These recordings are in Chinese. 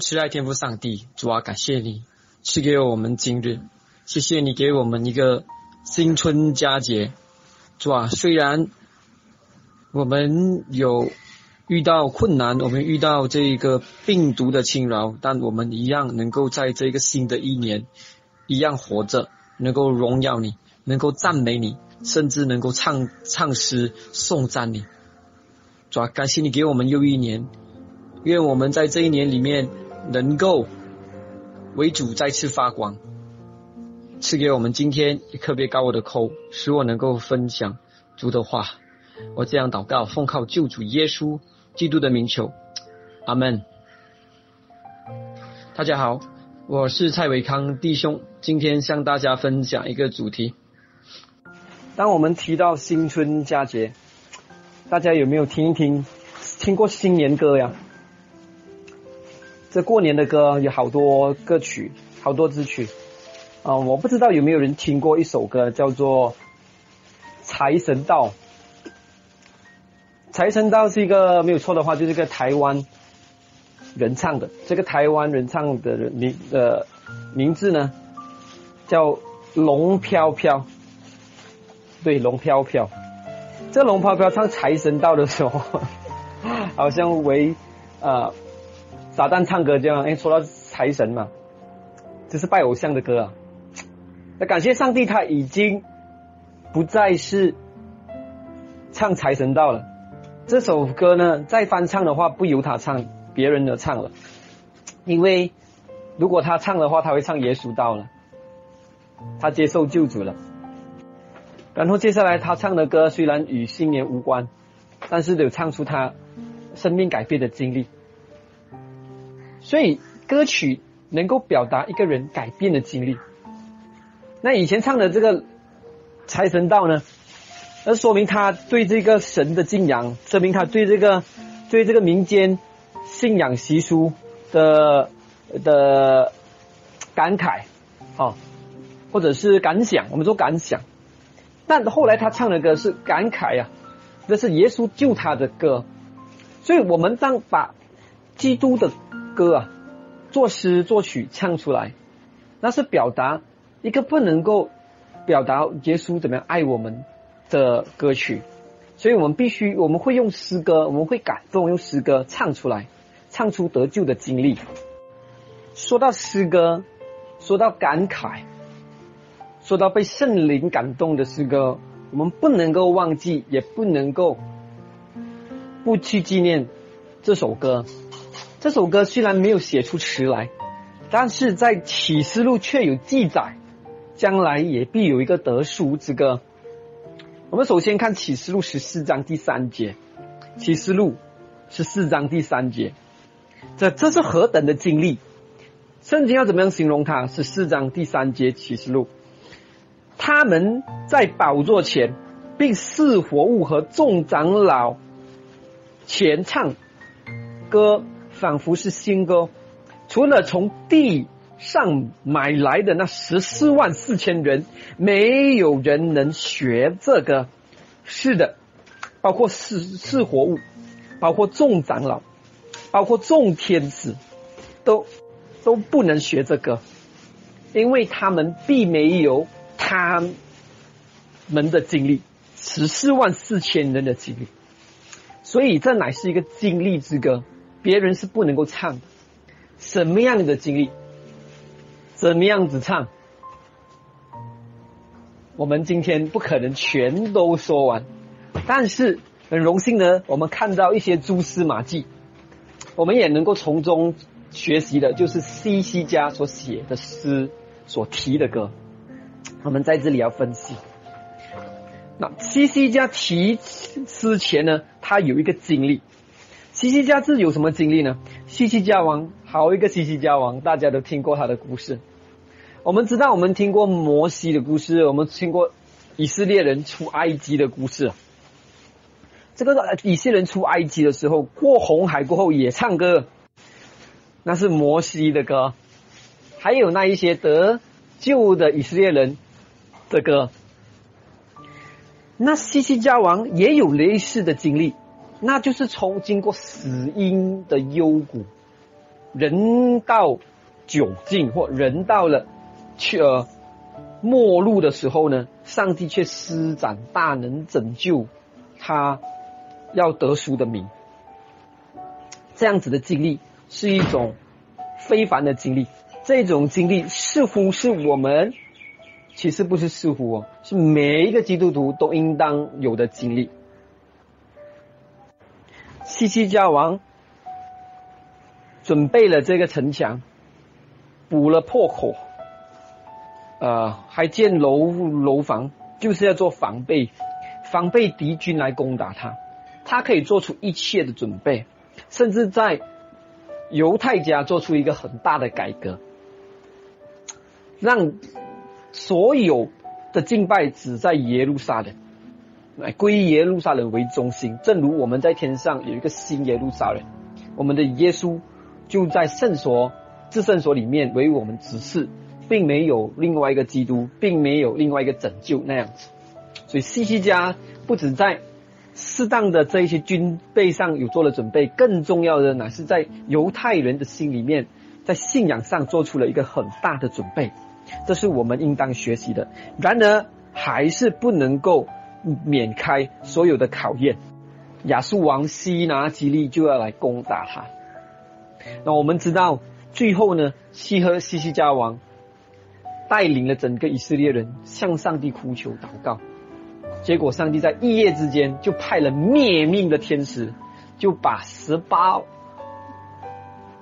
慈爱天父上帝，主啊，感谢你赐给我们今日，谢谢你给我们一个新春佳节。主啊，虽然我们有遇到困难，我们遇到这个病毒的侵扰，但我们一样能够在这个新的一年一样活着，能够荣耀你，能够赞美你，甚至能够唱唱诗颂赞你。主啊，感谢你给我们又一年。愿我们在这一年里面能够为主再次发光，赐给我们今天一颗别高我的口，使我能够分享主的话。我这样祷告，奉靠救主耶稣基督的名求，阿门。大家好，我是蔡伟康弟兄，今天向大家分享一个主题。当我们提到新春佳节，大家有没有听一听听过新年歌呀？这过年的歌有好多歌曲，好多支曲，啊，我不知道有没有人听过一首歌叫做《财神到》。财神到是一个没有错的话，就是个台湾人唱的。这个台湾人唱的名呃名字呢叫龙飘飘，对，龙飘飘。这龙飘飘唱财神到的时候，好像为啊。撒旦唱歌这样，哎，说到财神嘛，这是拜偶像的歌啊。那感谢上帝，他已经不再是唱财神到了。这首歌呢，再翻唱的话，不由他唱，别人的唱了。因为如果他唱的话，他会唱耶稣到了，他接受救主了。然后接下来他唱的歌虽然与新年无关，但是有唱出他生命改变的经历。所以歌曲能够表达一个人改变的经历。那以前唱的这个财神道呢，那说明他对这个神的敬仰，说明他对这个对这个民间信仰习俗的的感慨啊，或者是感想，我们说感想。但后来他唱的歌是感慨呀，这是耶稣救他的歌。所以我们当把基督的。歌啊，作诗作曲唱出来，那是表达一个不能够表达耶稣怎么样爱我们的歌曲，所以我们必须我们会用诗歌，我们会感动用诗歌唱出来，唱出得救的经历。说到诗歌，说到感慨，说到被圣灵感动的诗歌，我们不能够忘记，也不能够不去纪念这首歌。这首歌虽然没有写出词来，但是在启示录却有记载，将来也必有一个得赎之歌。我们首先看启示录十四章第三节，启示录十四章第三节，这这是何等的经历？圣经要怎么样形容它？十四章第三节启示录，他们在宝座前，并四活物和众长老前唱歌。仿佛是新歌，除了从地上买来的那十四万四千人，没有人能学这个。是的，包括四四活物，包括众长老，包括众天使，都都不能学这个，因为他们并没有他们的经历，十四万四千人的经历，所以这乃是一个经历之歌。别人是不能够唱的，什么样的经历，怎么样子唱，我们今天不可能全都说完，但是很荣幸呢，我们看到一些蛛丝马迹，我们也能够从中学习的，就是 C C 家所写的诗所提的歌，我们在这里要分析。那 C C 家提诗前呢，他有一个经历。西西家自有什么经历呢？西西家王，好一个西西家王，大家都听过他的故事。我们知道，我们听过摩西的故事，我们听过以色列人出埃及的故事。这个以色列人出埃及的时候，过红海过后也唱歌，那是摩西的歌。还有那一些得救的以色列人的歌。那西西家王也有类似的经历。那就是从经过死因的幽谷，人到窘境或人到了去呃末路的时候呢，上帝却施展大能拯救他要得赎的名。这样子的经历是一种非凡的经历，这种经历似乎是我们，其实不是似乎哦，是每一个基督徒都应当有的经历。西西家王准备了这个城墙，补了破口，呃，还建楼楼房，就是要做防备，防备敌军来攻打他。他可以做出一切的准备。甚至在犹太家做出一个很大的改革，让所有的敬拜只在耶路撒冷，来归耶路撒冷为中心。正如我们在天上有一个新耶路撒冷，我们的耶稣就在圣所、至圣所里面为我们指示，并没有另外一个基督，并没有另外一个拯救那样子。所以西西家不止在。适当的这一些军备上有做了准备，更重要的乃是在犹太人的心里面，在信仰上做出了一个很大的准备，这是我们应当学习的。然而，还是不能够免开所有的考验。亚述王西拿基利就要来攻打他。那我们知道，最后呢，西和西西加王带领了整个以色列人向上帝哭求祷告。结果，上帝在一夜之间就派了灭命的天使，就把十八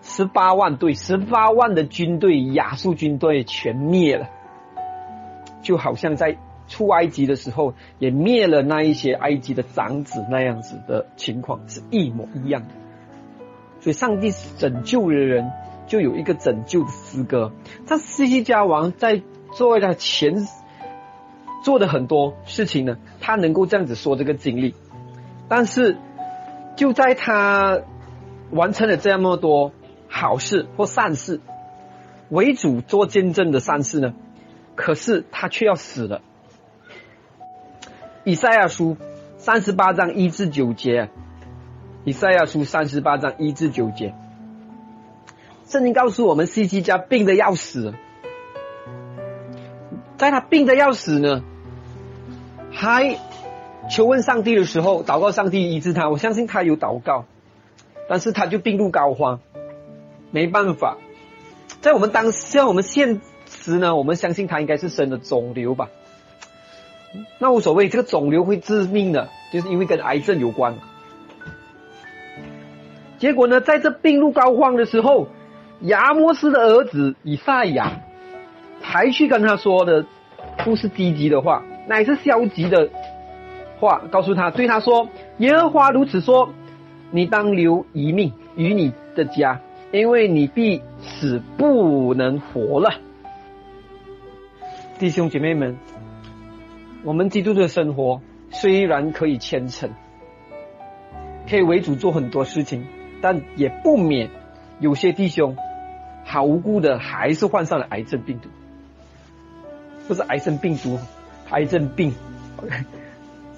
十八万队、十八万的军队亚述军队全灭了，就好像在出埃及的时候也灭了那一些埃及的长子那样子的情况是一模一样的。所以，上帝拯救的人就有一个拯救的资格。他西西家王在作为他前。做的很多事情呢，他能够这样子说这个经历，但是就在他完成了这么多好事或善事，为主做见证的善事呢，可是他却要死了。以赛亚书三十八章一至九节，以赛亚书三十八章一至九节，圣经告诉我们，西西家病的要死，在他病的要死呢。还求问上帝的时候，祷告上帝医治他。我相信他有祷告，但是他就病入膏肓，没办法。在我们当像我们现实呢，我们相信他应该是生了肿瘤吧。那无所谓，这个肿瘤会致命的，就是因为跟癌症有关。结果呢，在这病入膏肓的时候，亚摩斯的儿子以赛亚还去跟他说的，不是积极的话。乃是消极的话，告诉他，对他说：“耶和华如此说，你当留一命于你的家，因为你必死不能活了。”弟兄姐妹们，我们基督的生活虽然可以虔诚，可以为主做很多事情，但也不免有些弟兄好无辜的还是患上了癌症病毒，不是癌症病毒。癌症病，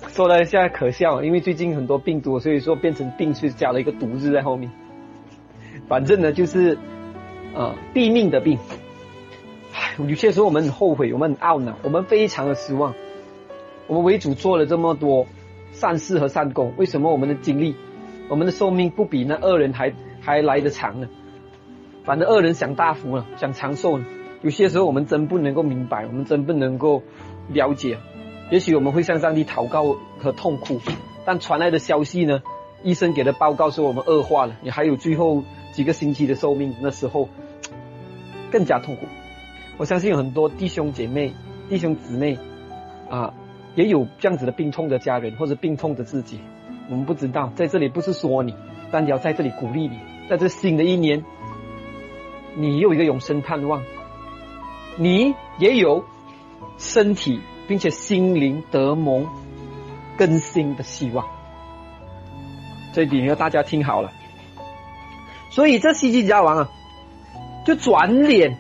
说的现在可笑，因为最近很多病毒，所以说变成病是加了一个毒字在后面。反正呢，就是啊，毙命的病。有些时候我们很后悔，我们很懊恼，我们非常的失望。我们为主做了这么多善事和善功，为什么我们的经历、我们的寿命不比那恶人还还来得长呢？反正恶人享大福了，享长寿呢。有些时候我们真不能够明白，我们真不能够。了解，也许我们会向上帝祷告和痛哭，但传来的消息呢？医生给的报告说我们恶化了，你还有最后几个星期的寿命，那时候更加痛苦。我相信有很多弟兄姐妹、弟兄姊妹啊，也有这样子的病痛的家人或者病痛的自己。我们不知道，在这里不是说你，但要在这里鼓励你，在这新的一年，你有一个永生盼望，你也有。身体，并且心灵得蒙更新的希望，这一点要大家听好了。所以这西西家王啊，就转脸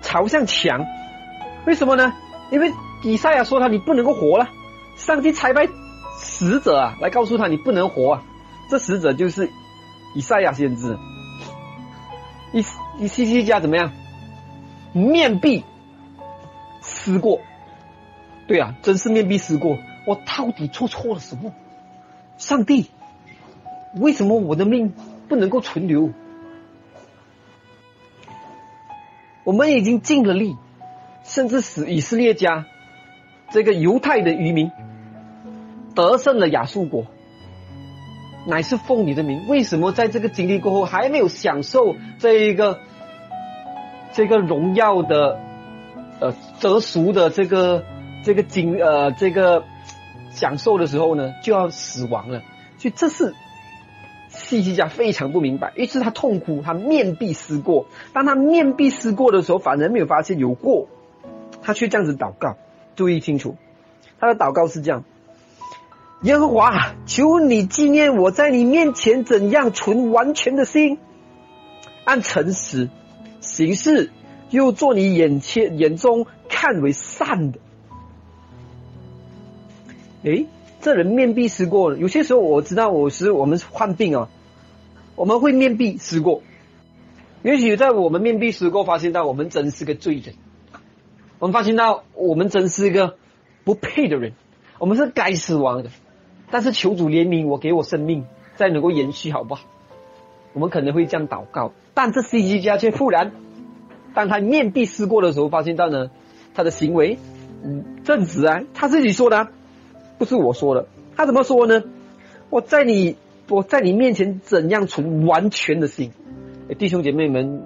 朝向墙，为什么呢？因为以赛亚说他你不能够活了，上帝差派使者啊，来告诉他你不能活啊。这使者就是以赛亚先知。以以西西家怎么样？面壁思过，对啊，真是面壁思过。我到底做错了什么？上帝，为什么我的命不能够存留？我们已经尽了力，甚至使以色列家这个犹太的渔民得胜了亚述国，乃是奉你的名。为什么在这个经历过后还没有享受这一个这个荣耀的呃得赎的这个这个经呃这个？享受的时候呢，就要死亡了，所以这是西西家非常不明白，于是他痛哭，他面壁思过。当他面壁思过的时候，反而没有发现有过，他却这样子祷告。注意清楚，他的祷告是这样：耶和华，求你纪念我在你面前怎样存完全的心，按诚实行事，又做你眼前眼中看为善的。哎，这人面壁思过了。有些时候我知道，我是我们患病啊，我们会面壁思过。也许在我们面壁思过，发现到我们真是个罪人，我们发现到我们真是一个不配的人，我们是该死亡的。但是求主怜悯我，给我生命，再能够延续，好不好？我们可能会这样祷告，但这 C G 家却忽然，当他面壁思过的时候，发现到呢，他的行为嗯正直啊，他自己说的。不是我说的，他怎么说呢？我在你我在你面前怎样存完全的心？弟兄姐妹们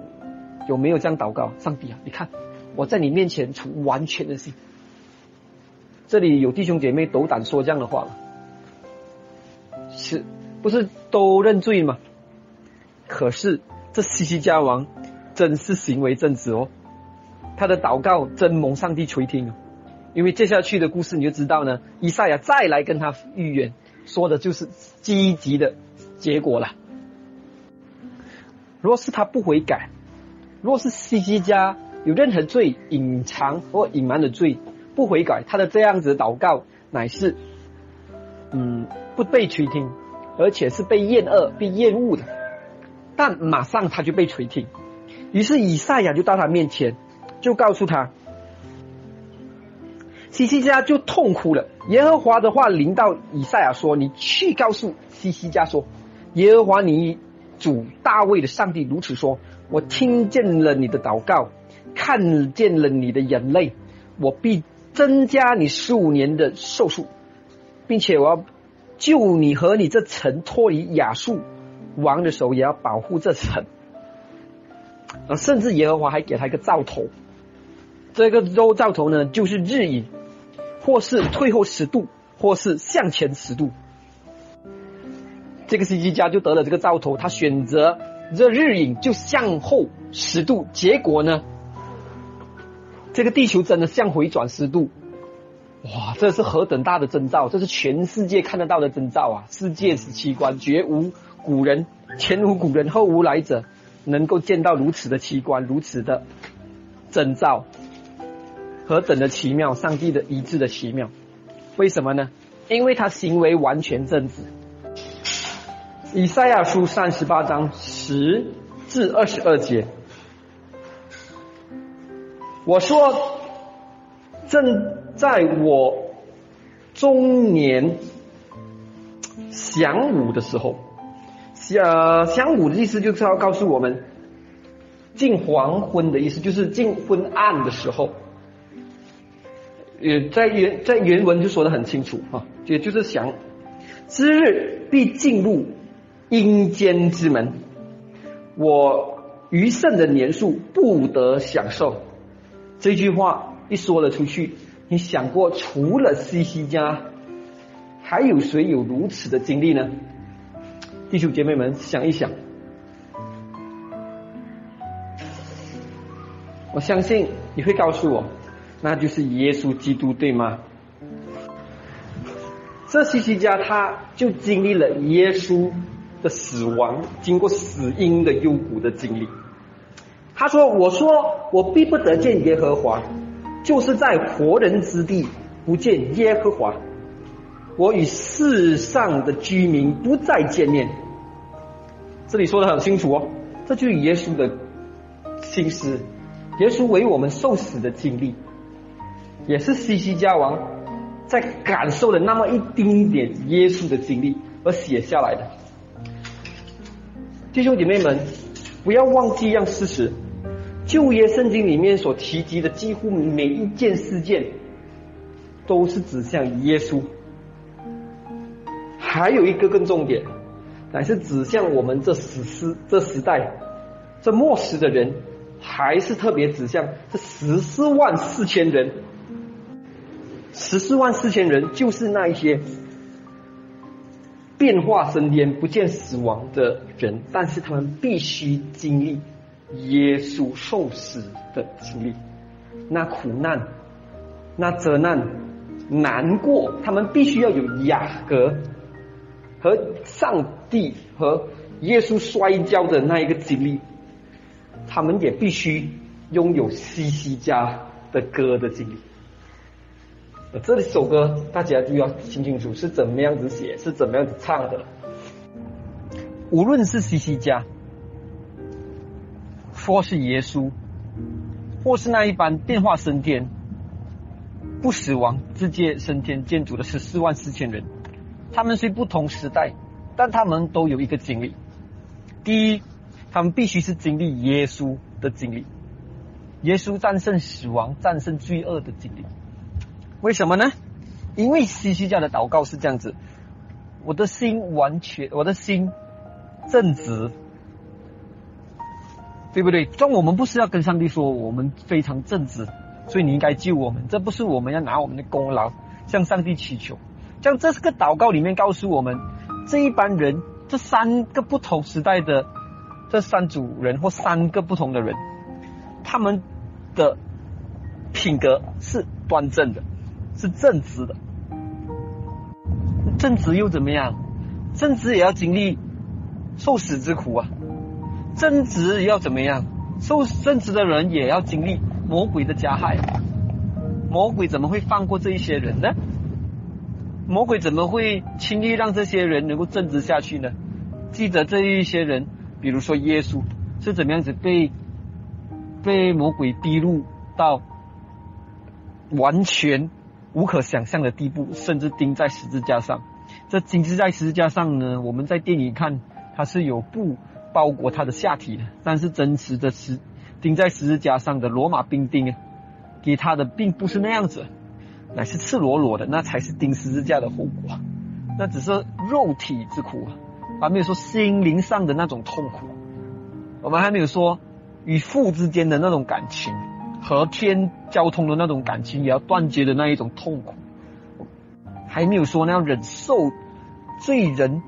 有没有这样祷告？上帝啊，你看我在你面前存完全的心。这里有弟兄姐妹斗胆说这样的话吗？是不是都认罪吗？可是这西西家王真是行为正直哦，他的祷告真蒙上帝垂听。因为接下去的故事你就知道呢，以赛亚再来跟他预言，说的就是积极的结果了。若是他不悔改，若是西西家有任何罪隐藏或隐瞒的罪不悔改，他的这样子祷告乃是，嗯，不被垂听，而且是被厌恶、被厌恶的。但马上他就被垂听，于是以赛亚就到他面前，就告诉他。西西家就痛哭了。耶和华的话临到以赛亚说：“你去告诉西西家说，耶和华你主大卫的上帝如此说：我听见了你的祷告，看见了你的眼泪，我必增加你十五年的寿数，并且我要救你和你这城脱离亚述王的手，也要保护这城。啊，甚至耶和华还给他一个兆头，这个周兆头呢，就是日影。”或是退后十度，或是向前十度，这个司机家就得了这个兆头。他选择这日影就向后十度，结果呢，这个地球真的向回转十度。哇，这是何等大的征兆！这是全世界看得到的征兆啊！世界史奇观，绝无古人，前无古人，后无来者能够见到如此的奇观，如此的征兆。何等的奇妙！上帝的一致的奇妙，为什么呢？因为他行为完全正直。以赛亚书三十八章十至二十二节，我说：正在我中年晌午的时候，晌晌午的意思就是要告诉我们，近黄昏的意思就是近昏暗的时候。也在原在原文就说的很清楚啊，也就是想，之日必进入阴间之门，我余剩的年数不得享受。这句话一说了出去，你想过除了西西家，还有谁有如此的经历呢？弟兄姐妹们想一想，我相信你会告诉我。那就是耶稣基督，对吗？这西西家他就经历了耶稣的死亡，经过死因的幽谷的经历。他说：“我说我必不得见耶和华，就是在活人之地不见耶和华。”我与世上的居民不再见面。这里说的很清楚哦，这就是耶稣的心思，耶稣为我们受死的经历，也是西西家王在感受的那么一丁点耶稣的经历而写下来的。弟兄姐妹们，不要忘记一样事实：旧约圣经里面所提及的几乎每一件事件，都是指向耶稣。还有一个更重点，乃是指向我们这史诗这时代，这末世的人，还是特别指向这十四万四千人。十四万四千人就是那一些变化升天、不见死亡的人，但是他们必须经历耶稣受死的经历，那苦难、那责难、难过，他们必须要有雅各。和上帝和耶稣摔跤的那一个经历，他们也必须拥有西西家的歌的经历。这首歌大家就要听清楚是怎么样子写，是怎么样子唱的。无论是西西家，或是耶稣，或是那一般变化升天、不死亡、直接升天建筑的十四万四千人。他们虽不同时代，但他们都有一个经历。第一，他们必须是经历耶稣的经历，耶稣战胜死亡、战胜罪恶的经历。为什么呢？因为西西家的祷告是这样子：我的心完全，我的心正直，对不对？但我们不是要跟上帝说我们非常正直，所以你应该救我们。这不是我们要拿我们的功劳向上帝祈求。像这是个祷告里面告诉我们，这一班人，这三个不同时代的这三组人或三个不同的人，他们的品格是端正的，是正直的。正直又怎么样？正直也要经历受死之苦啊！正直要怎么样？受正直的人也要经历魔鬼的加害。魔鬼怎么会放过这一些人呢？魔鬼怎么会轻易让这些人能够正直下去呢？记得这一些人，比如说耶稣是怎么样子被被魔鬼逼入到完全无可想象的地步，甚至钉在十字架上。这钉在十字架上呢？我们在电影看，它是有布包裹他的下体的，但是真实的十钉在十字架上的罗马兵丁啊，给他的并不是那样子。乃是赤裸裸的，那才是钉十字架的后果。那只是肉体之苦啊，还没有说心灵上的那种痛苦。我们还没有说与父之间的那种感情，和天交通的那种感情也要断绝的那一种痛苦。还没有说那要忍受罪人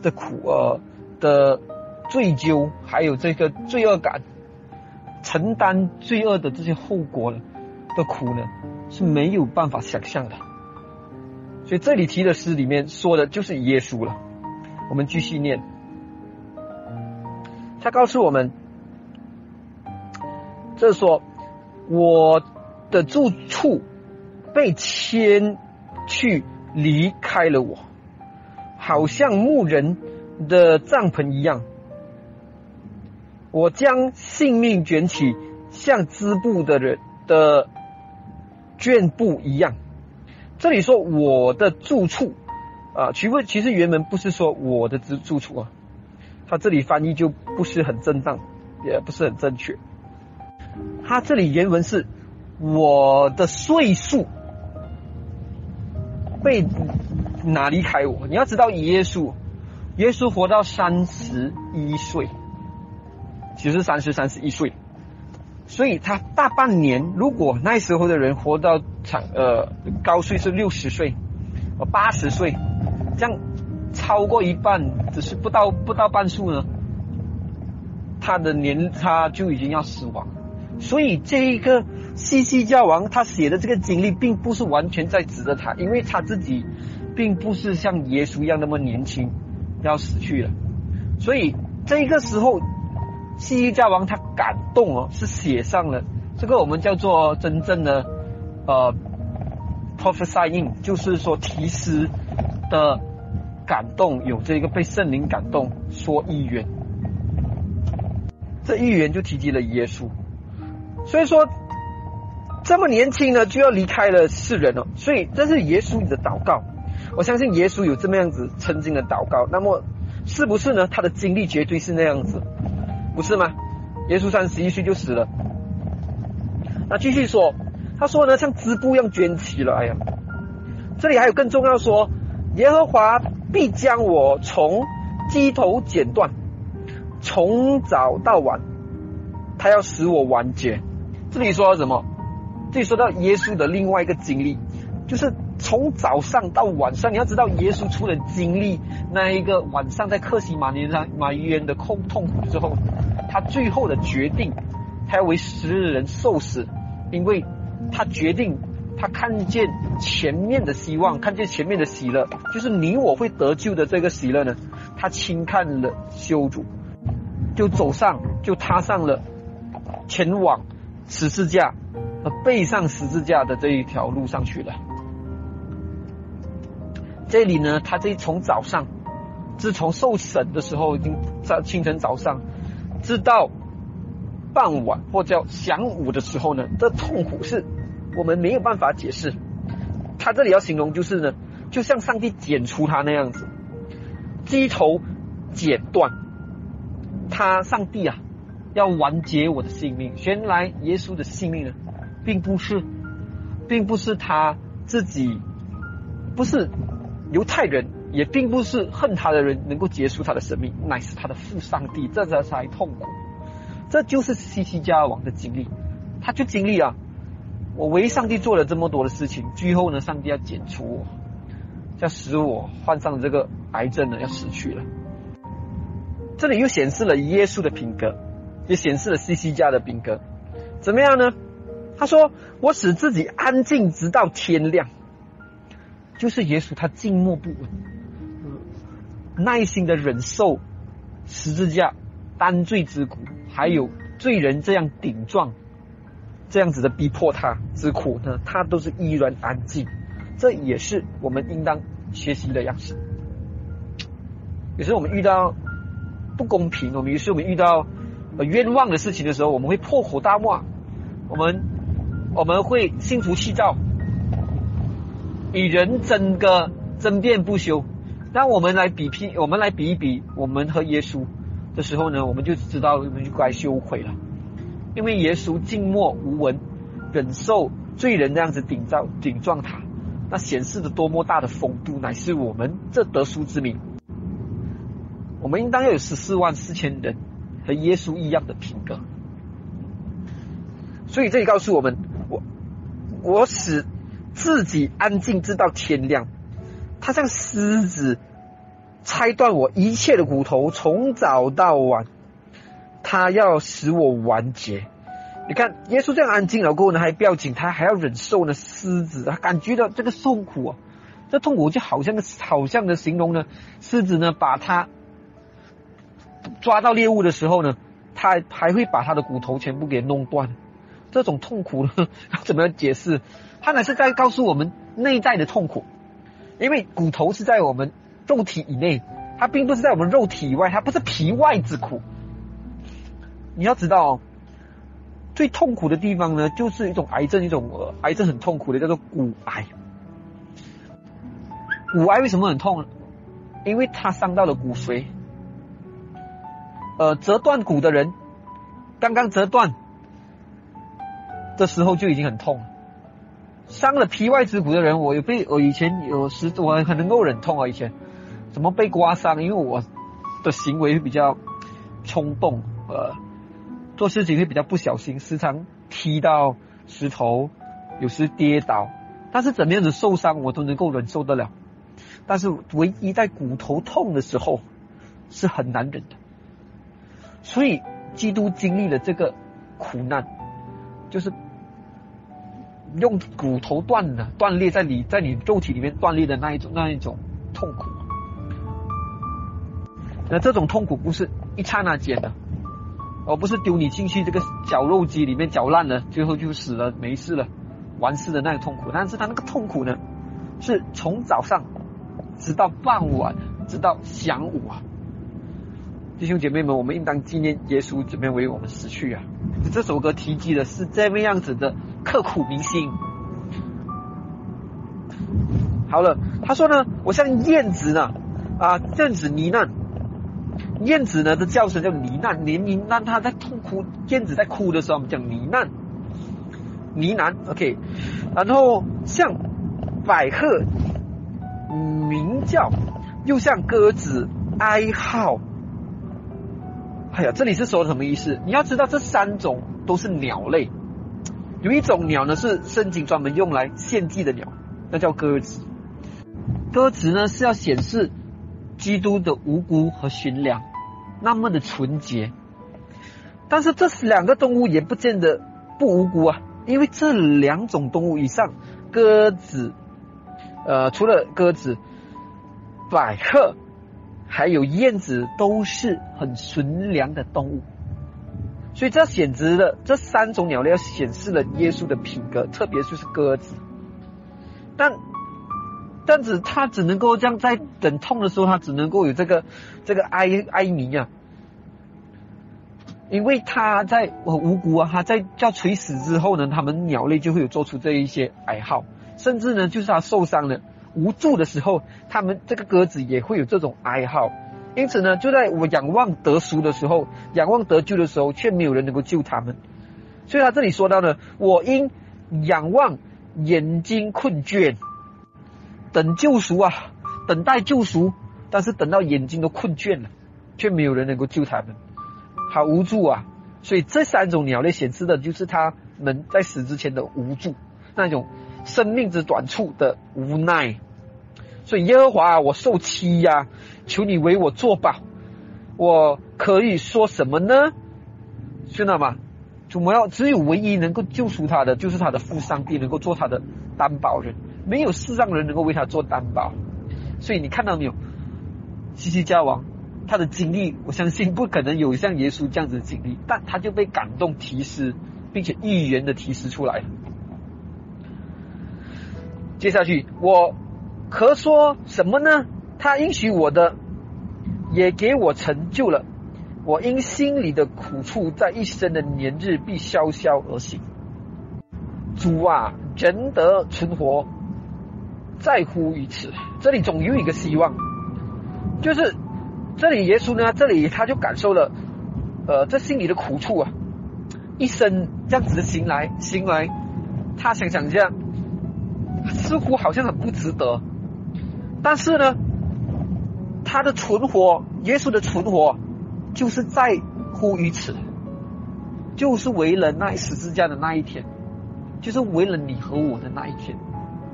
的苦呃的罪疚，还有这个罪恶感，承担罪恶的这些后果的苦呢？是没有办法想象的，所以这里提的诗里面说的就是耶稣了。我们继续念，他告诉我们，这是说我的住处被迁去，离开了我，好像牧人的帐篷一样。我将性命卷起，像织布的人的。卷布一样，这里说我的住处啊，其实其实原文不是说我的住住处啊，他这里翻译就不是很正当，也不是很正确。他这里原文是我的岁数被哪离开我？你要知道耶稣，耶稣活到三十一岁，其实三十三十一岁。所以他大半年，如果那时候的人活到长呃高岁是六十岁，呃八十岁，这样超过一半，只是不到不到半数呢，他的年他就已经要死亡。所以这一个西西教王他写的这个经历，并不是完全在指着他，因为他自己并不是像耶稣一样那么年轻要死去了。所以这个时候。西西家王他感动哦，是写上了这个我们叫做真正的呃 prophesying，就是说提示的感动，有这个被圣灵感动说预言，这预言就提及了耶稣。所以说，这么年轻呢就要离开了世人了，所以这是耶稣的祷告。我相信耶稣有这么样子曾经的祷告，那么是不是呢？他的经历绝对是那样子，不是吗？耶稣三十一岁就死了。那继续说，他说呢，像织布一样卷起了。哎呀，这里还有更重要说，耶和华必将我从鸡头剪断，从早到晚，他要使我完结。这里说到什么？这里说到耶稣的另外一个经历，就是从早上到晚上。你要知道，耶稣除了经历那一个晚上在克西马尼上马医院的痛痛苦之后，他最后的决定，他要为十日人受死，因为他决定，他看见前面的希望，看见前面的喜乐，就是你我会得救的这个喜乐呢。他轻看了修主，就走上，就踏上了前往。十字架和背上十字架的这一条路上去了。这里呢，他这从早上，自从受审的时候，已经在清晨早上，直到傍晚或叫晌午的时候呢，这痛苦是我们没有办法解释。他这里要形容就是呢，就像上帝剪除他那样子，鸡头剪断，他上帝啊。要完结我的性命。原来耶稣的性命呢，并不是，并不是他自己，不是犹太人，也并不是恨他的人能够结束他的生命，乃是他的父上帝，这才才痛苦。这就是西西加王的经历，他就经历啊，我为上帝做了这么多的事情，最后呢，上帝要剪除我，要使我患上这个癌症呢，要死去了。这里又显示了耶稣的品格。也显示了西西家的品格，怎么样呢？他说：“我使自己安静，直到天亮。”就是耶稣，他静默不闻，耐心的忍受十字架担罪之苦，还有罪人这样顶撞、这样子的逼迫他之苦呢，他都是依然安静。这也是我们应当学习的样式。有时候我们遇到不公平，我们有时候我们遇到。冤枉的事情的时候，我们会破口大骂，我们我们会心浮气躁，与人争个争辩不休。当我们来比拼，我们来比一比，我们和耶稣的时候呢，我们就知道我们就该羞愧了，因为耶稣静默无闻，忍受罪人那样子顶撞顶撞他，那显示的多么大的风度，乃是我们这得书之名。我们应当要有十四万四千人。和耶稣一样的品格，所以这里告诉我们：我我使自己安静，直到天亮。他像狮子拆断我一切的骨头，从早到晚，他要使我完结。你看，耶稣这样安静了过后呢，还不要紧，他还要忍受呢狮子，他感觉到这个痛苦啊，这痛苦就好像的，好像的形容呢，狮子呢把他。抓到猎物的时候呢，他还会把他的骨头全部给弄断，这种痛苦呢，要怎么样解释？他乃是在告诉我们内在的痛苦，因为骨头是在我们肉体以内，它并不是在我们肉体以外，它不是皮外之苦。你要知道，最痛苦的地方呢，就是一种癌症，一种癌症很痛苦的，叫做骨癌。骨癌为什么很痛？因为它伤到了骨髓。呃，折断骨的人，刚刚折断的时候就已经很痛了。伤了皮外之骨的人，我有被我以前有时我很能够忍痛啊。以前怎么被刮伤？因为我的行为比较冲动，呃，做事情会比较不小心，时常踢到石头，有时跌倒。但是怎么样子受伤，我都能够忍受得了。但是唯一在骨头痛的时候，是很难忍的。所以，基督经历了这个苦难，就是用骨头断的断裂，在你在你肉体里面断裂的那一种那一种痛苦。那这种痛苦不是一刹那间的，而不是丢你进去这个绞肉机里面绞烂了，最后就死了没事了，完事的那个痛苦。但是他那个痛苦呢，是从早上直到傍晚，直到晌午啊。弟兄姐妹们，我们应当纪念耶稣怎么为我们死去啊！这首歌提及的是这么样子的刻骨铭心。好了，他说呢，我像燕子呢，啊，燕子呢喃，燕子呢的叫声叫呢喃，连呢喃，它在痛哭，燕子在哭的时候，我们讲呢喃，呢喃，OK，然后像百鹤鸣叫，又像鸽子哀号。哎呀，这里是说什么意思？你要知道，这三种都是鸟类，有一种鸟呢是圣经专门用来献祭的鸟，那叫鸽子。鸽子呢是要显示基督的无辜和驯良，那么的纯洁。但是这是两个动物也不见得不无辜啊，因为这两种动物以上，鸽子，呃，除了鸽子，百鹤，还有燕子，都是很纯良的动物。所以这显示了这三种鸟类要显示了耶稣的品格，特别就是鸽子，但。这样子，他只能够这样在等痛的时候，他只能够有这个这个哀哀鸣啊，因为他在我无辜啊，他在叫垂死之后呢，他们鸟类就会有做出这一些哀号，甚至呢，就是他受伤了无助的时候，他们这个鸽子也会有这种哀号。因此呢，就在我仰望得赎的时候，仰望得救的时候，却没有人能够救他们。所以他这里说到呢，我因仰望眼睛困倦。等救赎啊，等待救赎，但是等到眼睛都困倦了，却没有人能够救他们，好无助啊！所以这三种鸟类显示的就是他们在死之前的无助，那种生命之短促的无奈。所以耶和华啊，我受欺压，求你为我作保，我可以说什么呢？知道吗？主我要只有唯一能够救赎他的，就是他的父上帝能够做他的担保人。没有世上人能够为他做担保，所以你看到没有？西西家王他的经历，我相信不可能有像耶稣这样子的经历，但他就被感动提示，并且预言的提示出来。接下去我可说什么呢？他应许我的，也给我成就了。我因心里的苦处，在一生的年日必消消而行。主啊，人得存活。在乎于此，这里总有一个希望，就是这里耶稣呢，这里他就感受了，呃，这心里的苦处啊，一生这样子的行来行来，他想想这样，似乎好像很不值得，但是呢，他的存活，耶稣的存活，就是在乎于此，就是为了那十字架的那一天，就是为了你和我的那一天。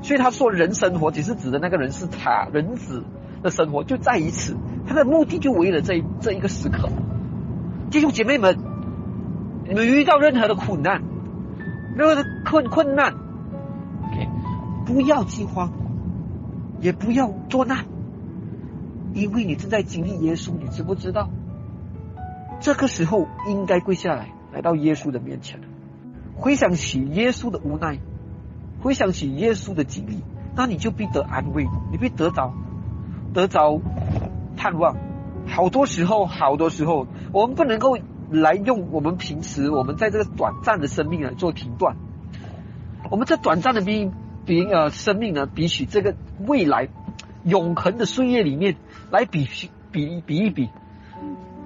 所以他说人生活只是指的那个人是他人子的生活就在于此，他的目的就为了这这一个时刻。弟兄姐妹们，你们遇到任何的苦难，任何的困困难，OK，不要惊慌，也不要作难，因为你正在经历耶稣，你知不知道？这个时候应该跪下来，来到耶稣的面前，回想起耶稣的无奈。回想起耶稣的经历，那你就必得安慰，你必得着得着盼望。好多时候，好多时候，我们不能够来用我们平时我们在这个短暂的生命来做停断。我们这短暂的比比呃生命呢，比起这个未来永恒的岁月里面来比比比一比，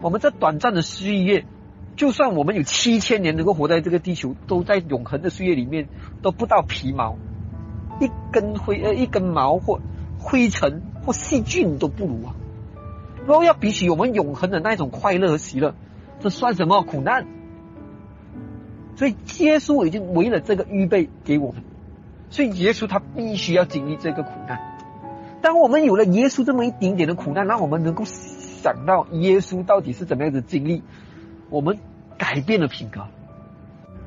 我们这短暂的岁月。就算我们有七千年能够活在这个地球，都在永恒的岁月里面都不到皮毛，一根灰呃一根毛或灰尘或细菌都不如啊！如果要比起我们永恒的那种快乐和喜乐，这算什么苦难？所以耶稣已经为了这个预备给我们，所以耶稣他必须要经历这个苦难。当我们有了耶稣这么一丁点的苦难，让我们能够想到耶稣到底是怎么样子经历。我们改变了品格，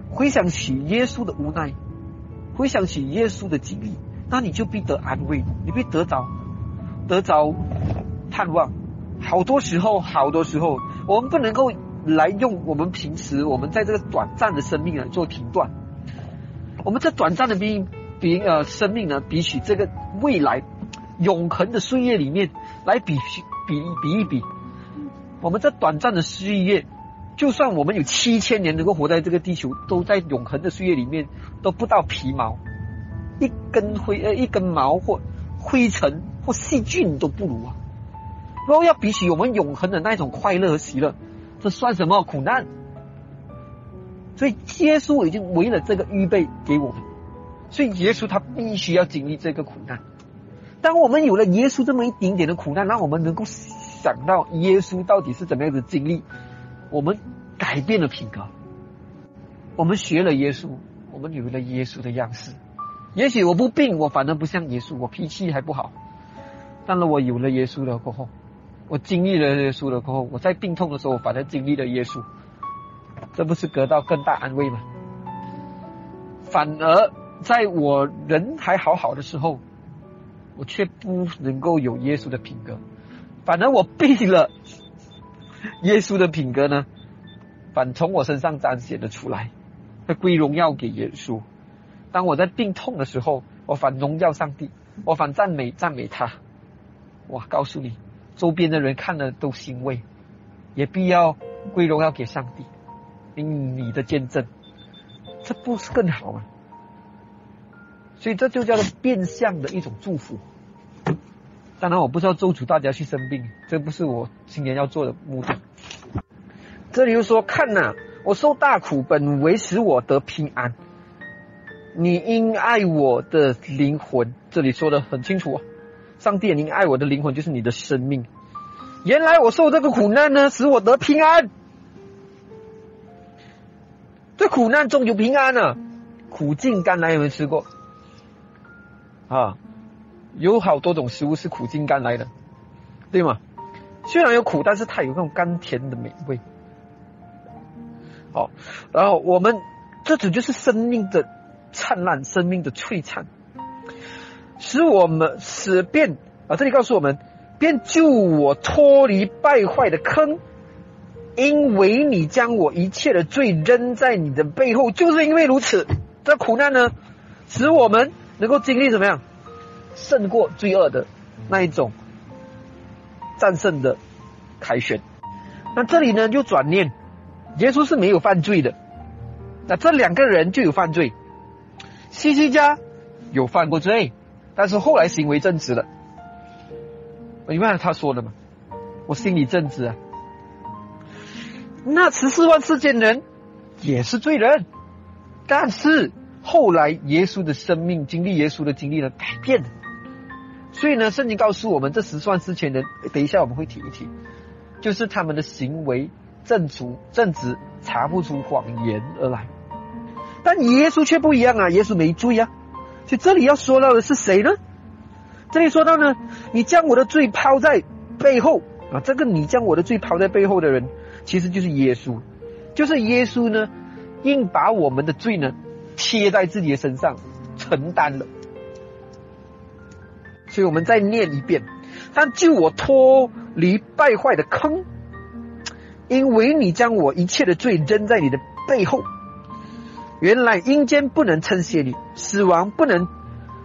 回想起耶稣的无奈，回想起耶稣的经历，那你就必得安慰，你必得着得着盼望。好多时候，好多时候，我们不能够来用我们平时我们在这个短暂的生命来做评断。我们这短暂的比比呃生命呢，比起这个未来永恒的岁月里面来比比比一比，我们这短暂的岁月，就算我们有七千年能够活在这个地球，都在永恒的岁月里面都不到皮毛，一根灰呃一根毛或灰尘或细菌都不如啊。如果要比起我们永恒的那种快乐和喜乐，这算什么苦难？所以耶稣已经为了这个预备给我们，所以耶稣他必须要经历这个苦难。当我们有了耶稣这么一丁点的苦难，让我们能够想到耶稣到底是怎么样的经历，我们改变了品格，我们学了耶稣，我们有了耶稣的样式。也许我不病，我反而不像耶稣，我脾气还不好。但是我有了耶稣了过后，我经历了耶稣了过后，我在病痛的时候，我反而经历了耶稣。这不是得到更大安慰吗？反而在我人还好好的时候，我却不能够有耶稣的品格。反而我病了，耶稣的品格呢，反从我身上彰显了出来，会归荣耀给耶稣。当我在病痛的时候，我反荣耀上帝，我反赞美赞美他。哇，告诉你，周边的人看了都欣慰，也必要归荣耀给上帝。因你的见证，这不是更好吗？所以这就叫做变相的一种祝福。当然，我不知道咒诅大家去生病，这不是我今年要做的目的。这里又说：“看呐，我受大苦，本为使我得平安。你因爱我的灵魂，这里说的很清楚。上帝，您爱我的灵魂就是你的生命。原来我受这个苦难呢，使我得平安。”在苦难中有平安呢，苦尽甘来有没有吃过？啊，有好多种食物是苦尽甘来的，对吗？虽然有苦，但是它有那种甘甜的美味。好，然后我们这种就是生命的灿烂，生命的璀璨，使我们使便啊，这里告诉我们，便救我脱离败坏的坑。因为你将我一切的罪扔在你的背后，就是因为如此，这苦难呢，使我们能够经历怎么样，胜过罪恶的那一种战胜的凯旋。那这里呢，就转念，耶稣是没有犯罪的，那这两个人就有犯罪。西西家有犯过罪，但是后来行为正直了。你看他说的嘛，我心里正直啊。那十四万四千人也是罪人，但是后来耶稣的生命经历耶稣的经历呢改变了，所以呢，圣经告诉我们这十四万四千人，等一下我们会提一提，就是他们的行为正直正直，查不出谎言而来，但耶稣却不一样啊，耶稣没罪啊，所以这里要说到的是谁呢？这里说到呢，你将我的罪抛在背后啊，这个你将我的罪抛在背后的人。其实就是耶稣，就是耶稣呢，硬把我们的罪呢贴在自己的身上承担了。所以我们再念一遍：但救我脱离败坏的坑，因为你将我一切的罪扔在你的背后。原来阴间不能称谢你，死亡不能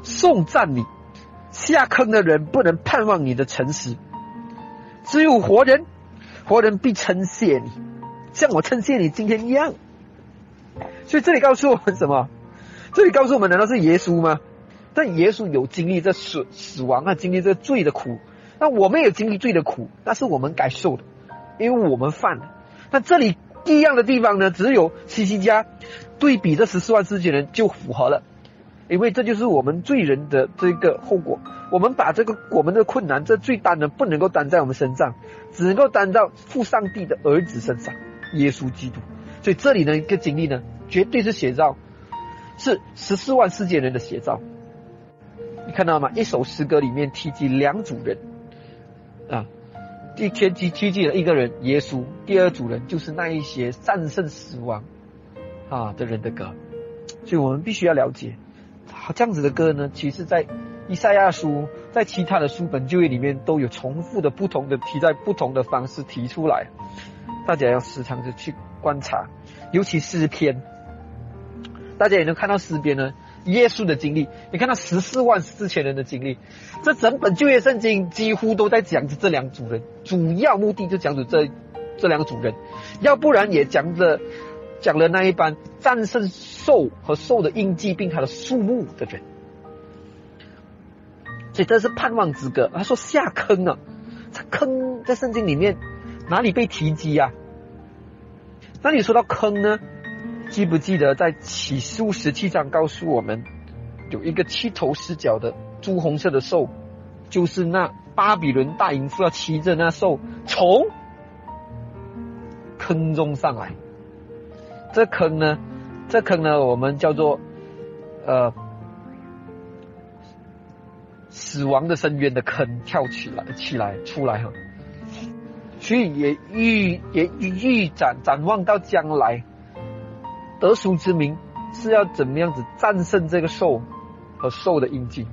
颂赞你，下坑的人不能盼望你的诚实，只有活人。活人必称谢你，像我称谢你今天一样。所以这里告诉我们什么？这里告诉我们，难道是耶稣吗？但耶稣有经历这死死亡啊，经历这罪的苦。那我们也经历罪的苦，那是我们该受的，因为我们犯了。那这里一样的地方呢，只有西西家对比这十四万四千人就符合了，因为这就是我们罪人的这个后果。我们把这个我们的困难，这罪担呢，不能够担在我们身上，只能够担到父上帝的儿子身上，耶稣基督。所以这里的一个经历呢，绝对是写照，是十四万世界人的写照。你看到吗？一首诗歌里面提及两组人啊，第天提提及了一个人耶稣，第二组人就是那一些战胜死亡啊的人的歌。所以我们必须要了解，这样子的歌呢，其实在。以赛亚书在其他的书本就业里面都有重复的不同的提，在不同的方式提出来，大家要时常的去观察，尤其诗篇，大家也能看到诗篇呢，耶稣的经历，你看到十四万四千人的经历，这整本旧约圣经几乎都在讲着这两组人，主要目的就讲着这这两组人，要不然也讲着讲了那一班战胜兽和兽的印记并它的数目的人，所以这是盼望之歌。他说下坑了，这坑在圣经里面哪里被提及呀？那你说到坑呢？记不记得在启示十七章告诉我们，有一个七头四角的朱红色的兽，就是那巴比伦大淫妇要骑着那兽从坑中上来。这坑呢，这坑呢，我们叫做呃死亡的深渊的坑，跳起来起来出来哈。所以也预也预展展望到将来。得赎之名是要怎么样子战胜这个兽和兽的印记？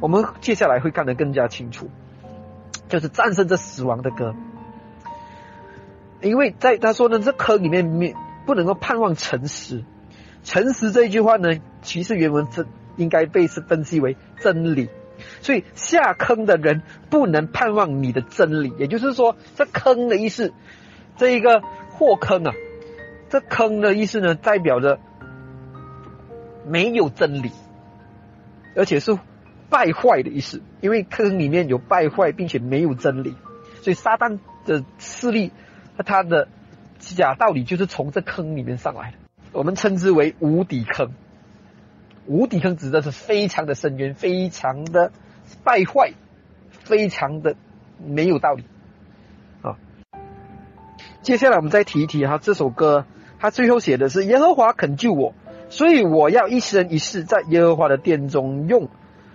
我们接下来会看得更加清楚，就是战胜这死亡的歌。因为在他说呢，这坑里面面不能够盼望诚实，诚实这一句话呢，其实原文真应该被是分析为真理，所以下坑的人不能盼望你的真理，也就是说，这坑的意思，这一个祸坑啊。这坑的意思呢，代表着没有真理，而且是败坏的意思。因为坑里面有败坏，并且没有真理，所以撒旦的势力和他的假道理就是从这坑里面上来的。我们称之为无底坑。无底坑指的是非常的深渊，非常的败坏，非常的没有道理啊。接下来我们再提一提哈，这首歌。他最后写的是耶和华肯救我，所以我要一生一世在耶和华的殿中用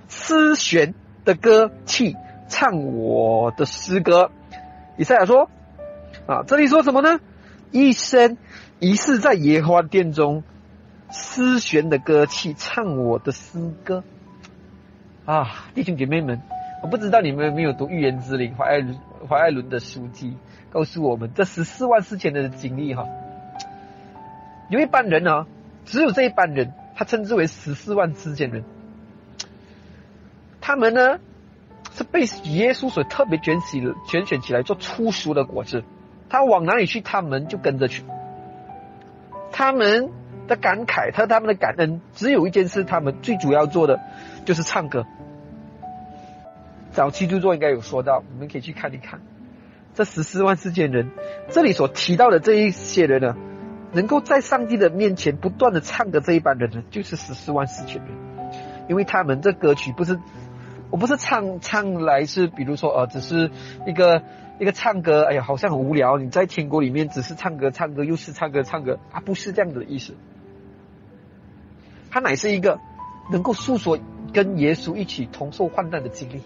丝弦的歌器唱我的诗歌。以赛亚说：“啊，这里说什么呢？一生一世在耶和华殿中丝弦的歌器唱我的诗歌。”啊，弟兄姐妹们，我不知道你们有没有读预言之灵怀爱怀爱伦的书籍，告诉我们这十四万四千的经历哈。有一班人啊，只有这一班人，他称之为十四万之间人。他们呢是被耶稣所特别卷起、卷选起来做初熟的果子。他往哪里去，他们就跟着去。他们的感慨和他们的感恩，只有一件事，他们最主要做的就是唱歌。早期著作应该有说到，你们可以去看一看。这十四万之间人，这里所提到的这一些人呢？能够在上帝的面前不断的唱的这一班人呢，就是十四万四千人，因为他们这歌曲不是，我不是唱唱来是，比如说呃，只是一个一个唱歌，哎呀，好像很无聊。你在天国里面只是唱歌唱歌，又是唱歌唱歌，啊，不是这样子的意思。他乃是一个能够诉说跟耶稣一起同受患难的经历。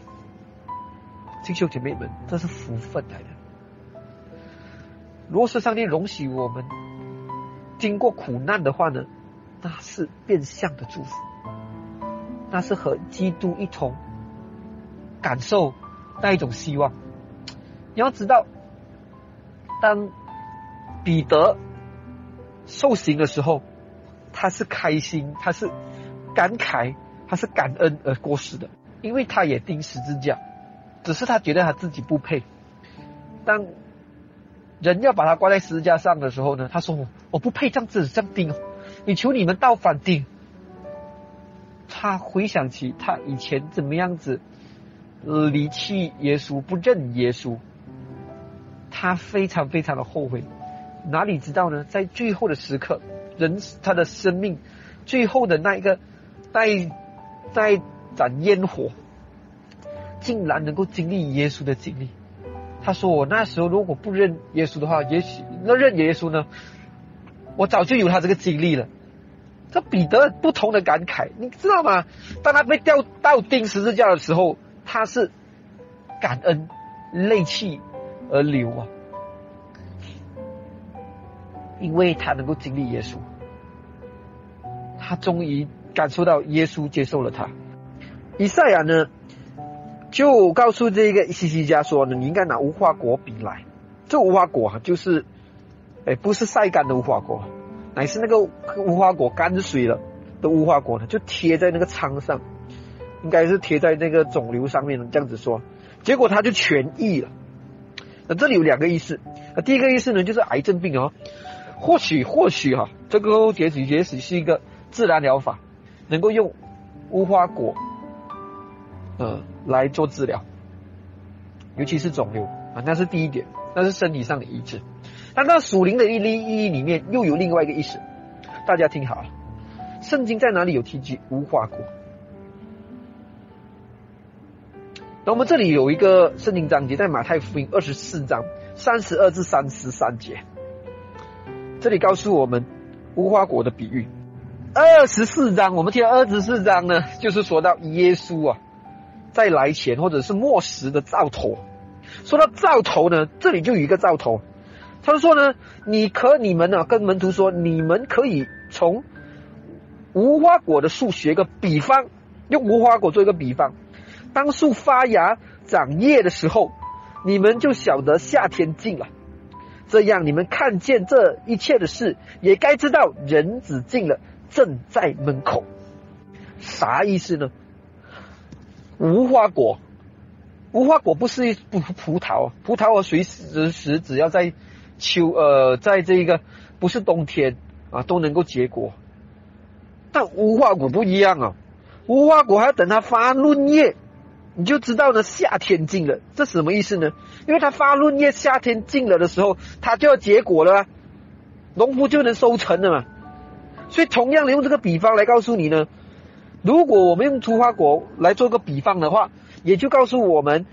弟兄姐妹们，这是福分来的。如果是上帝容许我们。经过苦难的话呢，那是变相的祝福，那是和基督一同感受那一种希望。你要知道，当彼得受刑的时候，他是开心，他是感慨，他是感恩而过世的，因为他也钉十字架，只是他觉得他自己不配。当人要把他挂在十字架上的时候呢，他说我不配这样子这样钉，你求你们倒反钉。他回想起他以前怎么样子离弃耶稣，不认耶稣，他非常非常的后悔。哪里知道呢？在最后的时刻，人他的生命最后的那一个那那盏烟火，竟然能够经历耶稣的经历。他说：“我那时候如果不认耶稣的话，也许那认耶稣呢？我早就有他这个经历了。这彼得不同的感慨，你知道吗？当他被吊到钉十字架的时候，他是感恩泪泣而流啊，因为他能够经历耶稣，他终于感受到耶稣接受了他。以赛亚呢？”就告诉这个西西家说呢，你应该拿无花果饼来。这无花果啊就是，哎，不是晒干的无花果，乃是那个无花果干水了，的无花果呢，就贴在那个疮上，应该是贴在那个肿瘤上面这样子说，结果它就痊愈了。那这里有两个意思，那第一个意思呢，就是癌症病哦，或许或许哈，这个也许也许是一个自然疗法，能够用无花果，呃，来做治疗，尤其是肿瘤啊，那是第一点，那是身体上的医治。但那属灵的意义意义里面，又有另外一个意思，大家听好了，圣经在哪里有提及无花果？那我们这里有一个圣经章节，在马太福音二十四章三十二至三十三节，这里告诉我们无花果的比喻。二十四章，我们听二十四章呢，就是说到耶稣啊，在来前或者是末时的兆头。说到兆头呢，这里就有一个兆头，他说呢，你可你们呢，跟门徒说，你们可以从无花果的树学个比方，用无花果做一个比方。当树发芽长叶的时候，你们就晓得夏天近了。这样，你们看见这一切的事，也该知道人子近了，正在门口。啥意思呢？无花果，无花果不是一葡葡萄，葡萄我随时时只要在秋呃，在这个不是冬天啊，都能够结果。但无花果不一样啊，无花果还要等它发嫩叶。你就知道呢，夏天近了，这什么意思呢？因为它发嫩叶，夏天近了的时候，它就要结果了，农夫就能收成了嘛。所以，同样的用这个比方来告诉你呢，如果我们用无花果来做个比方的话，也就告诉我们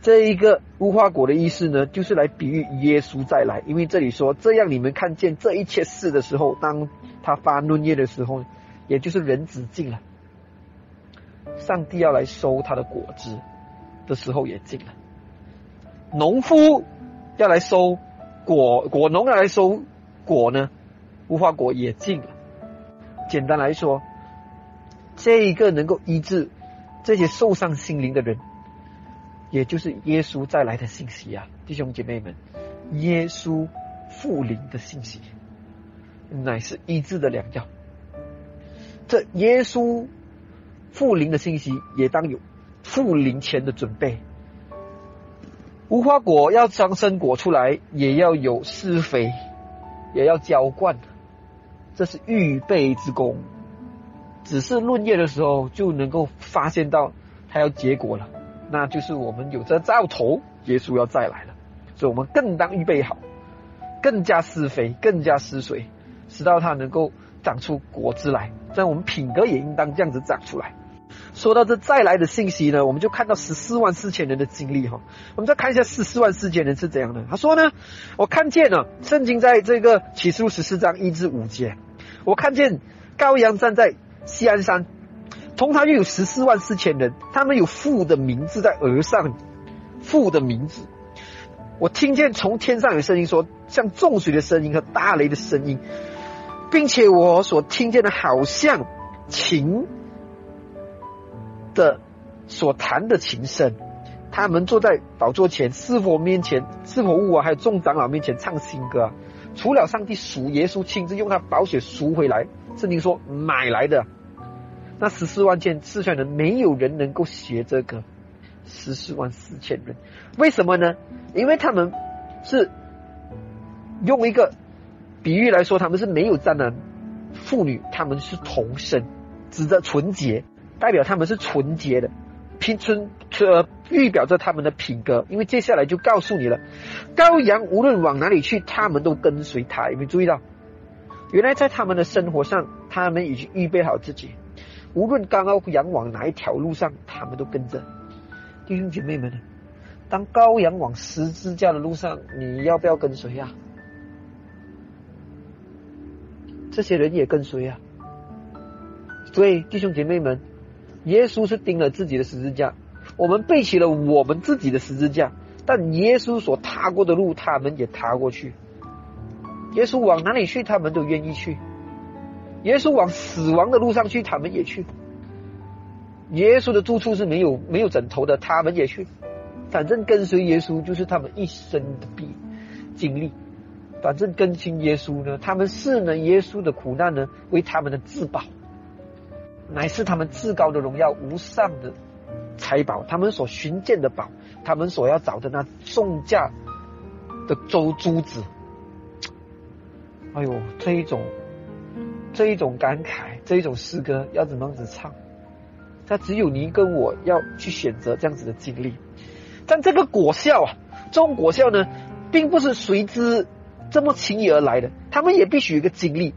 这一个无花果的意思呢，就是来比喻耶稣再来。因为这里说，这样你们看见这一切事的时候，当他发嫩叶的时候，也就是人子近了。上帝要来收他的果子的时候也近了，农夫要来收果，果农要来收果呢，无花果也近了。简单来说，这一个能够医治这些受伤心灵的人，也就是耶稣再来的信息啊，弟兄姐妹们，耶稣复临的信息，乃是医治的良药。这耶稣。复临的信息也当有复临前的准备。无花果要长生果出来，也要有施肥，也要浇灌，这是预备之功。只是论叶的时候就能够发现到它要结果了，那就是我们有这兆头，耶稣要再来了，所以我们更当预备好，更加施肥，更加施水，直到它能够长出果子来。这样我们品格也应当这样子长出来。说到这再来的信息呢，我们就看到十四万四千人的经历哈。我们再看一下十四万四千人是怎样的。他说呢，我看见了圣经在这个启示录十四章一至五节，我看见羔羊站在西安山，同他又有十四万四千人，他们有父的名字在额上，父的名字。我听见从天上有声音说，像重水的声音和大雷的声音，并且我所听见的好像琴。的所弹的琴声，他们坐在宝座前，是否面前，是否物啊，还有众长老面前唱新歌。除了上帝赎耶稣亲自用他宝血赎回来，圣经说买来的那十四万件四千人，没有人能够学这个十四万四千人。为什么呢？因为他们是用一个比喻来说，他们是没有沾男妇女，他们是童身，指着纯洁。代表他们是纯洁的，拼春呃预表着他们的品格，因为接下来就告诉你了，羔羊无论往哪里去，他们都跟随他。有没有注意到？原来在他们的生活上，他们已经预备好自己，无论羔羊往哪一条路上，他们都跟着。弟兄姐妹们，当羔羊往十字架的路上，你要不要跟随呀？这些人也跟随呀。所以弟兄姐妹们。耶稣是钉了自己的十字架，我们背起了我们自己的十字架，但耶稣所踏过的路，他们也踏过去。耶稣往哪里去，他们都愿意去；耶稣往死亡的路上去，他们也去。耶稣的住处是没有没有枕头的，他们也去。反正跟随耶稣就是他们一生的必经历。反正跟亲耶稣呢，他们是呢耶稣的苦难呢为他们的至宝。乃是他们至高的荣耀、无上的财宝，他们所寻见的宝，他们所要找的那重价的周珠子。哎呦，这一种，这一种感慨，这一种诗歌要怎么样子唱？他只有你跟我要去选择这样子的经历。但这个果效啊，这种果效呢，并不是随之这么轻易而来的，他们也必须有一个经历。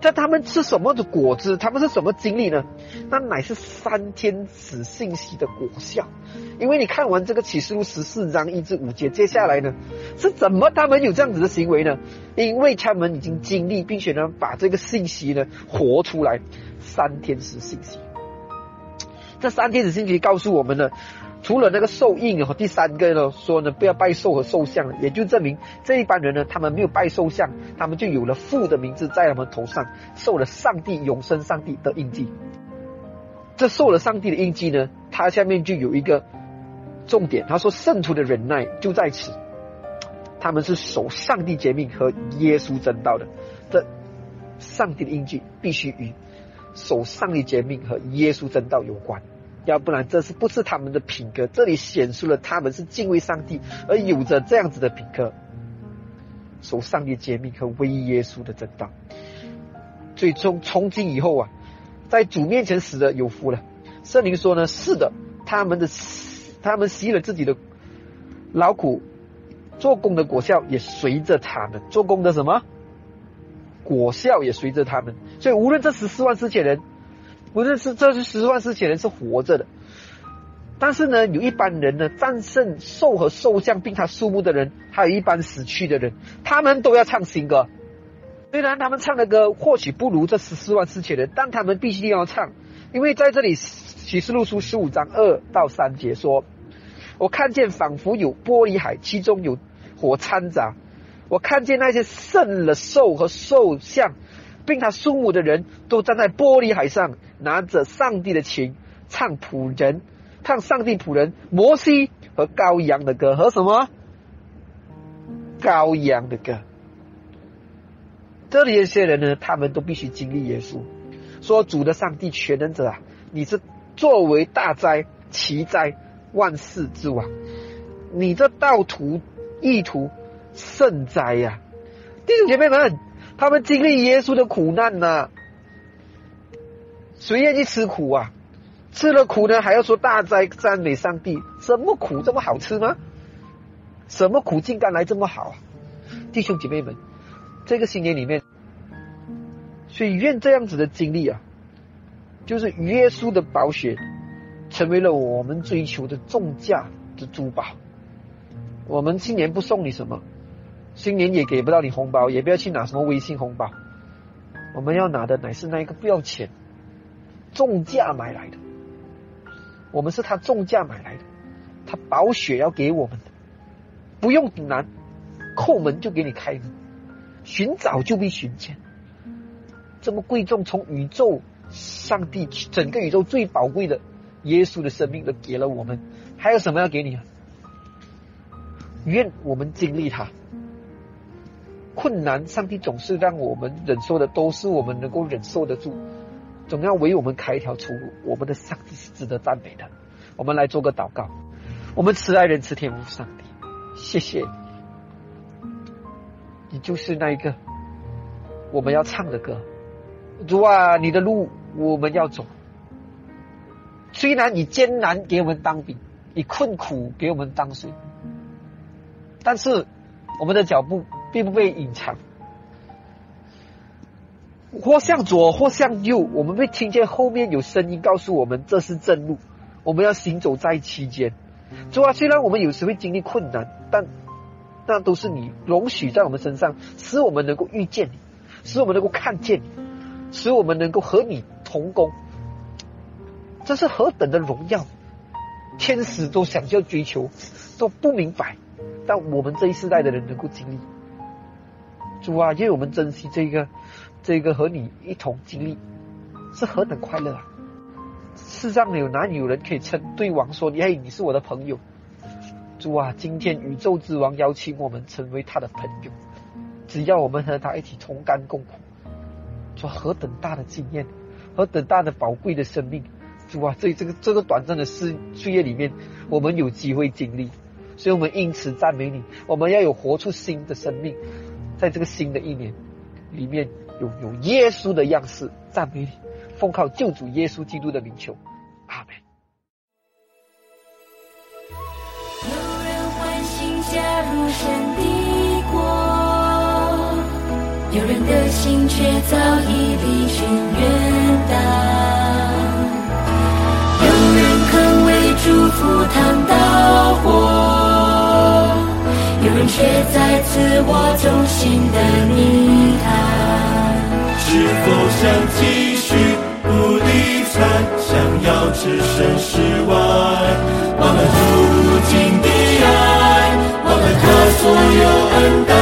但他们吃什么的果子？他们是什么经历呢？那乃是三天子信息的果效。因为你看完这个启示录十四章一至五节，接下来呢是怎么他们有这样子的行为呢？因为他们已经经历，并且呢把这个信息呢活出来。三天子信息，这三天子信息告诉我们呢。除了那个兽印和第三个呢，说呢不要拜兽和兽像，也就证明这一班人呢，他们没有拜兽像，他们就有了父的名字在他们头上，受了上帝永生上帝的印记。这受了上帝的印记呢，它下面就有一个重点，他说圣徒的忍耐就在此，他们是守上帝诫命和耶稣真道的。这上帝的印记必须与守上帝诫命和耶稣真道有关。要不然，这是不是他们的品格？这里显出了他们是敬畏上帝，而有着这样子的品格，守上帝诫命和唯耶稣的真道。最终，从今以后啊，在主面前死的有福了。圣灵说呢，是的，他们的他们吸了自己的劳苦做工的果效，也随着他们做工的什么果效也随着他们。所以，无论这十四万四千人。无论是这是十万四千人是活着的，但是呢，有一般人呢战胜兽和兽将，并他数目的人，还有一般死去的人，他们都要唱新歌。虽然他们唱的歌或许不如这十四万四千人，但他们必须要唱，因为在这里启示录书十五章二到三节说：“我看见仿佛有玻璃海，其中有火掺杂，我看见那些胜了兽和兽像。”并他数目的人都站在玻璃海上，拿着上帝的琴，唱仆人，唱上帝仆人摩西和羔羊的歌，和什么？羔羊的歌。这里一些人呢，他们都必须经历耶稣，说主的上帝全能者啊，你是作为大灾奇灾万世之王，你这道途意图甚哉呀，弟兄姐妹们。他们经历耶稣的苦难呐，谁愿意吃苦啊？吃了苦呢，还要说大灾赞美上帝？什么苦这么好吃吗？什么苦竟甘来这么好啊？弟兄姐妹们，这个新年里面，所以愿这样子的经历啊，就是耶稣的宝血成为了我们追求的重价的珠宝。我们新年不送你什么。新年也给不到你红包，也不要去拿什么微信红包。我们要拿的乃是那一个不要钱、重价买来的。我们是他重价买来的，他保血要给我们的，不用难，叩门就给你开门，寻找就被寻见。这么贵重，从宇宙、上帝整个宇宙最宝贵的耶稣的生命都给了我们，还有什么要给你啊？愿我们经历它。困难，上帝总是让我们忍受的，都是我们能够忍受得住，总要为我们开一条出路。我们的上帝是值得赞美的。我们来做个祷告。我们慈爱人慈天父上帝，谢谢你，你就是那一个我们要唱的歌。主啊，你的路我们要走。虽然你艰难给我们当饼，你困苦给我们当水，但是我们的脚步。并不被隐藏，或向左，或向右，我们会听见后面有声音告诉我们这是正路，我们要行走在其间。主啊，虽然我们有时会经历困难，但那都是你容许在我们身上，使我们能够遇见你，使我们能够看见你，使我们能够和你同工。这是何等的荣耀！天使都想要追求，都不明白，但我们这一世代的人能够经历。主啊，愿我们珍惜这个，这个和你一同经历，是何等快乐啊！世上有哪里有人可以称对王说：“你，嘿，你是我的朋友。”主啊，今天宇宙之王邀请我们成为他的朋友，只要我们和他一起同甘共苦，做何等大的经验，何等大的宝贵的生命，主啊，在这个这个短暂的世岁月里面，我们有机会经历，所以我们因此赞美你。我们要有活出新的生命，在这个新的一年里面，有有耶稣的样式，赞美你，奉靠救主耶稣基督的名求，阿门。有人欢欣加入神的国，有人的心却早已离群远荡。有人肯为祝福烫刀火，有人却在自我中心的泥潭，是否想继续不理睬，想要置身事外，我们如今的爱，我们他所有恩待。